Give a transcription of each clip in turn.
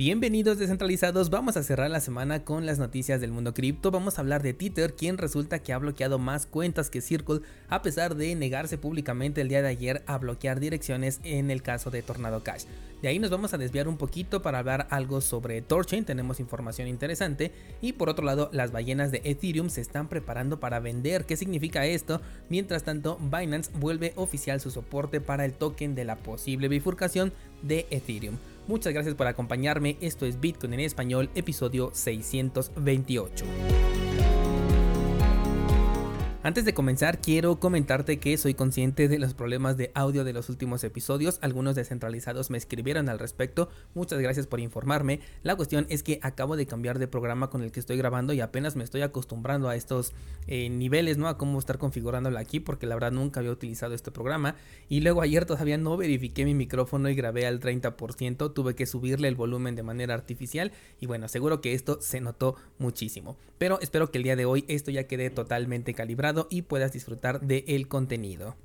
Bienvenidos descentralizados, vamos a cerrar la semana con las noticias del mundo cripto, vamos a hablar de Tether, quien resulta que ha bloqueado más cuentas que Circle a pesar de negarse públicamente el día de ayer a bloquear direcciones en el caso de Tornado Cash. De ahí nos vamos a desviar un poquito para hablar algo sobre Torchain, tenemos información interesante y por otro lado las ballenas de Ethereum se están preparando para vender, ¿qué significa esto? Mientras tanto Binance vuelve oficial su soporte para el token de la posible bifurcación de Ethereum. Muchas gracias por acompañarme, esto es Bitcoin en español, episodio 628. Antes de comenzar, quiero comentarte que soy consciente de los problemas de audio de los últimos episodios. Algunos descentralizados me escribieron al respecto. Muchas gracias por informarme. La cuestión es que acabo de cambiar de programa con el que estoy grabando y apenas me estoy acostumbrando a estos eh, niveles, ¿no? A cómo estar configurándolo aquí, porque la verdad nunca había utilizado este programa. Y luego ayer todavía no verifiqué mi micrófono y grabé al 30%. Tuve que subirle el volumen de manera artificial. Y bueno, seguro que esto se notó muchísimo. Pero espero que el día de hoy esto ya quede totalmente calibrado y puedas disfrutar del contenido.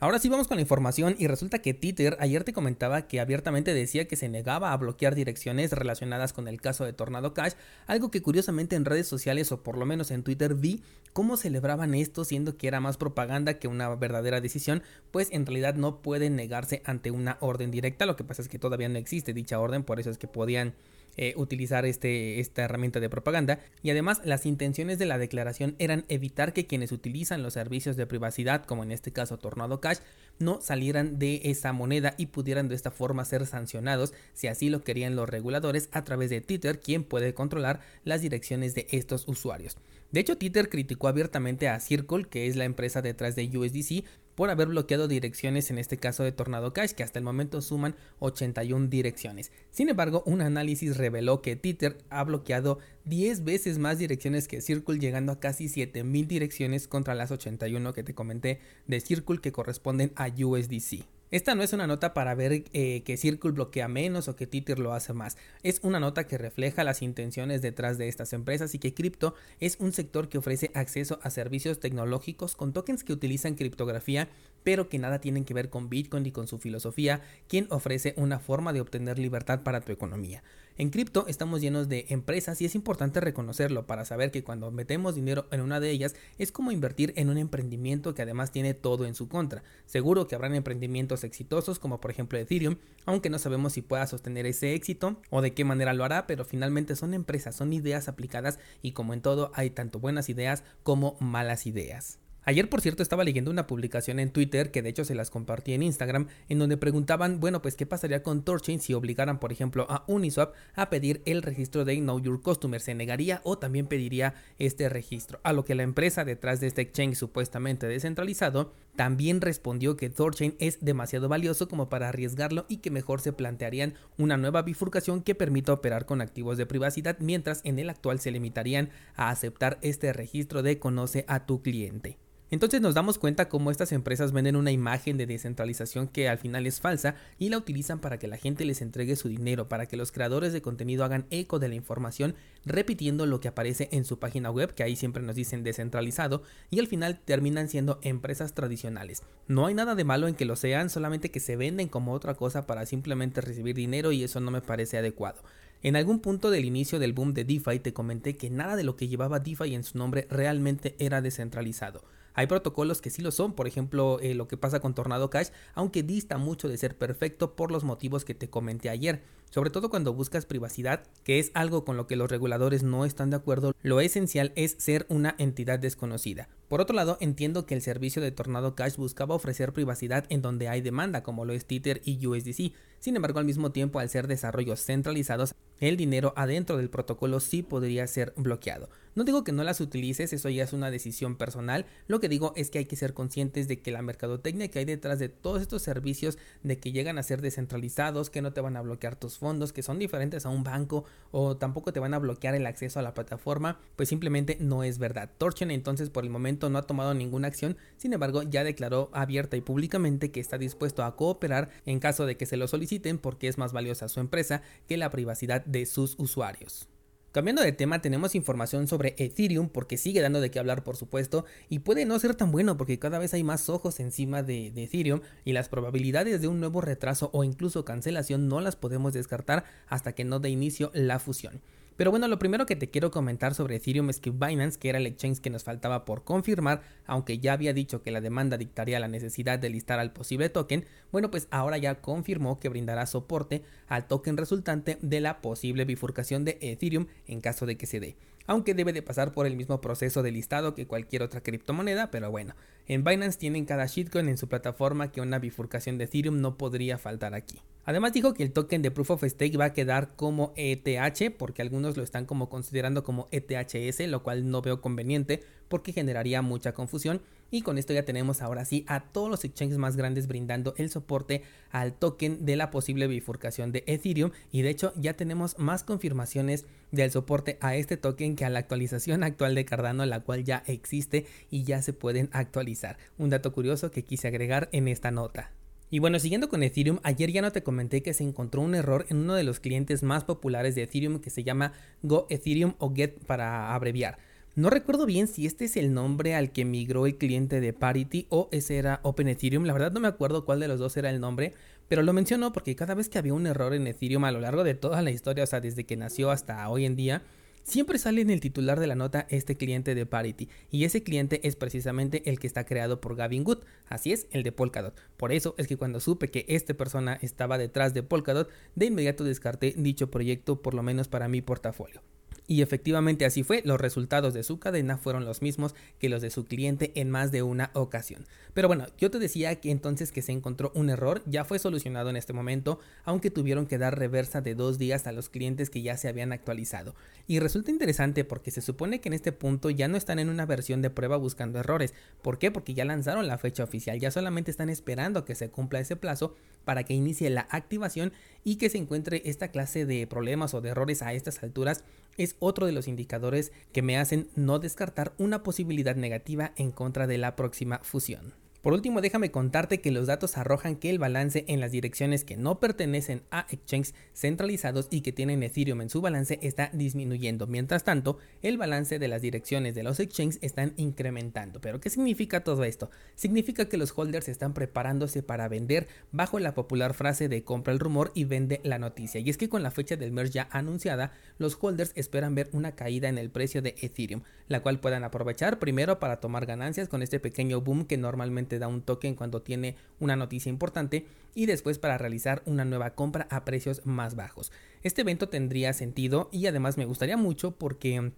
Ahora sí vamos con la información y resulta que Twitter ayer te comentaba que abiertamente decía que se negaba a bloquear direcciones relacionadas con el caso de Tornado Cash, algo que curiosamente en redes sociales o por lo menos en Twitter vi cómo celebraban esto siendo que era más propaganda que una verdadera decisión, pues en realidad no pueden negarse ante una orden directa, lo que pasa es que todavía no existe dicha orden, por eso es que podían eh, utilizar este, esta herramienta de propaganda y además las intenciones de la declaración eran evitar que quienes utilizan los servicios de privacidad como en este caso Tornado Cash no salieran de esa moneda y pudieran de esta forma ser sancionados si así lo querían los reguladores a través de Twitter quien puede controlar las direcciones de estos usuarios. De hecho, Twitter criticó abiertamente a Circle, que es la empresa detrás de USDC, por haber bloqueado direcciones en este caso de Tornado Cash, que hasta el momento suman 81 direcciones. Sin embargo, un análisis reveló que Twitter ha bloqueado 10 veces más direcciones que Circle, llegando a casi 7000 direcciones contra las 81 que te comenté de Circle que corresponden a USDC. Esta no es una nota para ver eh, que Circle bloquea menos o que Tether lo hace más. Es una nota que refleja las intenciones detrás de estas empresas y que cripto es un sector que ofrece acceso a servicios tecnológicos con tokens que utilizan criptografía pero que nada tienen que ver con Bitcoin ni con su filosofía, quien ofrece una forma de obtener libertad para tu economía. En cripto estamos llenos de empresas y es importante reconocerlo para saber que cuando metemos dinero en una de ellas es como invertir en un emprendimiento que además tiene todo en su contra. Seguro que habrán emprendimientos exitosos como por ejemplo Ethereum, aunque no sabemos si pueda sostener ese éxito o de qué manera lo hará, pero finalmente son empresas, son ideas aplicadas y como en todo hay tanto buenas ideas como malas ideas. Ayer, por cierto, estaba leyendo una publicación en Twitter, que de hecho se las compartí en Instagram, en donde preguntaban, bueno, pues qué pasaría con Torchain si obligaran, por ejemplo, a Uniswap a pedir el registro de Know Your Customer. ¿Se negaría o también pediría este registro? A lo que la empresa detrás de este exchange supuestamente descentralizado también respondió que Torchain es demasiado valioso como para arriesgarlo y que mejor se plantearían una nueva bifurcación que permita operar con activos de privacidad, mientras en el actual se limitarían a aceptar este registro de conoce a tu cliente. Entonces nos damos cuenta cómo estas empresas venden una imagen de descentralización que al final es falsa y la utilizan para que la gente les entregue su dinero, para que los creadores de contenido hagan eco de la información repitiendo lo que aparece en su página web, que ahí siempre nos dicen descentralizado, y al final terminan siendo empresas tradicionales. No hay nada de malo en que lo sean, solamente que se venden como otra cosa para simplemente recibir dinero y eso no me parece adecuado. En algún punto del inicio del boom de DeFi te comenté que nada de lo que llevaba DeFi en su nombre realmente era descentralizado. Hay protocolos que sí lo son, por ejemplo, eh, lo que pasa con Tornado Cash, aunque dista mucho de ser perfecto por los motivos que te comenté ayer. Sobre todo cuando buscas privacidad, que es algo con lo que los reguladores no están de acuerdo, lo esencial es ser una entidad desconocida. Por otro lado, entiendo que el servicio de Tornado Cash buscaba ofrecer privacidad en donde hay demanda, como lo es Tether y USDC. Sin embargo, al mismo tiempo, al ser desarrollos centralizados, el dinero adentro del protocolo sí podría ser bloqueado. No digo que no las utilices, eso ya es una decisión personal. Lo que digo es que hay que ser conscientes de que la mercadotecnia que hay detrás de todos estos servicios, de que llegan a ser descentralizados, que no te van a bloquear tus fondos, que son diferentes a un banco o tampoco te van a bloquear el acceso a la plataforma, pues simplemente no es verdad. Torchen entonces por el momento no ha tomado ninguna acción, sin embargo ya declaró abierta y públicamente que está dispuesto a cooperar en caso de que se lo soliciten porque es más valiosa su empresa que la privacidad de sus usuarios. Cambiando de tema, tenemos información sobre Ethereum porque sigue dando de qué hablar, por supuesto, y puede no ser tan bueno porque cada vez hay más ojos encima de, Ethereum y las probabilidades de un nuevo retraso o incluso cancelación no las podemos descartar hasta que no dé inicio la fusión. Pero bueno, lo primero que te quiero comentar sobre Ethereum es que Binance, que era el exchange que nos faltaba por confirmar, aunque ya había dicho que la demanda dictaría la necesidad de listar al posible token, bueno, pues ahora ya confirmó que brindará soporte al token resultante de la posible bifurcación de Ethereum en caso de que se dé aunque debe de pasar por el mismo proceso de listado que cualquier otra criptomoneda, pero bueno, en Binance tienen cada shitcoin en su plataforma que una bifurcación de Ethereum no podría faltar aquí. Además dijo que el token de Proof of Stake va a quedar como ETH, porque algunos lo están como considerando como ETHS, lo cual no veo conveniente porque generaría mucha confusión. Y con esto ya tenemos ahora sí a todos los exchanges más grandes brindando el soporte al token de la posible bifurcación de Ethereum. Y de hecho ya tenemos más confirmaciones del soporte a este token que a la actualización actual de Cardano, la cual ya existe y ya se pueden actualizar. Un dato curioso que quise agregar en esta nota. Y bueno, siguiendo con Ethereum, ayer ya no te comenté que se encontró un error en uno de los clientes más populares de Ethereum que se llama Go Ethereum o Get para abreviar. No recuerdo bien si este es el nombre al que migró el cliente de Parity o ese era Open Ethereum. La verdad no me acuerdo cuál de los dos era el nombre, pero lo menciono porque cada vez que había un error en Ethereum a lo largo de toda la historia, o sea, desde que nació hasta hoy en día, Siempre sale en el titular de la nota este cliente de Parity, y ese cliente es precisamente el que está creado por Gavin Good, así es, el de Polkadot. Por eso es que cuando supe que esta persona estaba detrás de Polkadot, de inmediato descarté dicho proyecto por lo menos para mi portafolio. Y efectivamente así fue, los resultados de su cadena fueron los mismos que los de su cliente en más de una ocasión. Pero bueno, yo te decía que entonces que se encontró un error, ya fue solucionado en este momento, aunque tuvieron que dar reversa de dos días a los clientes que ya se habían actualizado. Y resulta interesante porque se supone que en este punto ya no están en una versión de prueba buscando errores. ¿Por qué? Porque ya lanzaron la fecha oficial, ya solamente están esperando que se cumpla ese plazo para que inicie la activación y que se encuentre esta clase de problemas o de errores a estas alturas es otro de los indicadores que me hacen no descartar una posibilidad negativa en contra de la próxima fusión. Por último, déjame contarte que los datos arrojan que el balance en las direcciones que no pertenecen a exchanges centralizados y que tienen Ethereum en su balance está disminuyendo. Mientras tanto, el balance de las direcciones de los exchanges están incrementando. ¿Pero qué significa todo esto? Significa que los holders están preparándose para vender bajo la popular frase de compra el rumor y vende la noticia. Y es que con la fecha del merge ya anunciada, los holders esperan ver una caída en el precio de Ethereum, la cual puedan aprovechar primero para tomar ganancias con este pequeño boom que normalmente da un token cuando tiene una noticia importante y después para realizar una nueva compra a precios más bajos. Este evento tendría sentido y además me gustaría mucho porque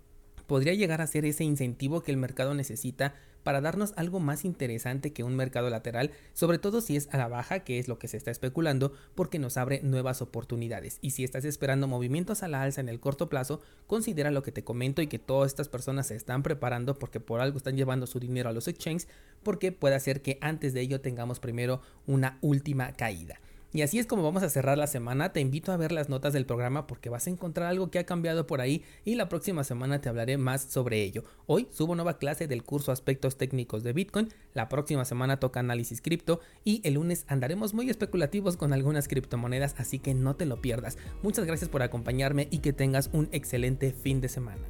podría llegar a ser ese incentivo que el mercado necesita para darnos algo más interesante que un mercado lateral, sobre todo si es a la baja, que es lo que se está especulando, porque nos abre nuevas oportunidades. Y si estás esperando movimientos a la alza en el corto plazo, considera lo que te comento y que todas estas personas se están preparando porque por algo están llevando su dinero a los exchanges, porque puede ser que antes de ello tengamos primero una última caída. Y así es como vamos a cerrar la semana. Te invito a ver las notas del programa porque vas a encontrar algo que ha cambiado por ahí y la próxima semana te hablaré más sobre ello. Hoy subo nueva clase del curso Aspectos Técnicos de Bitcoin. La próxima semana toca análisis cripto y el lunes andaremos muy especulativos con algunas criptomonedas, así que no te lo pierdas. Muchas gracias por acompañarme y que tengas un excelente fin de semana.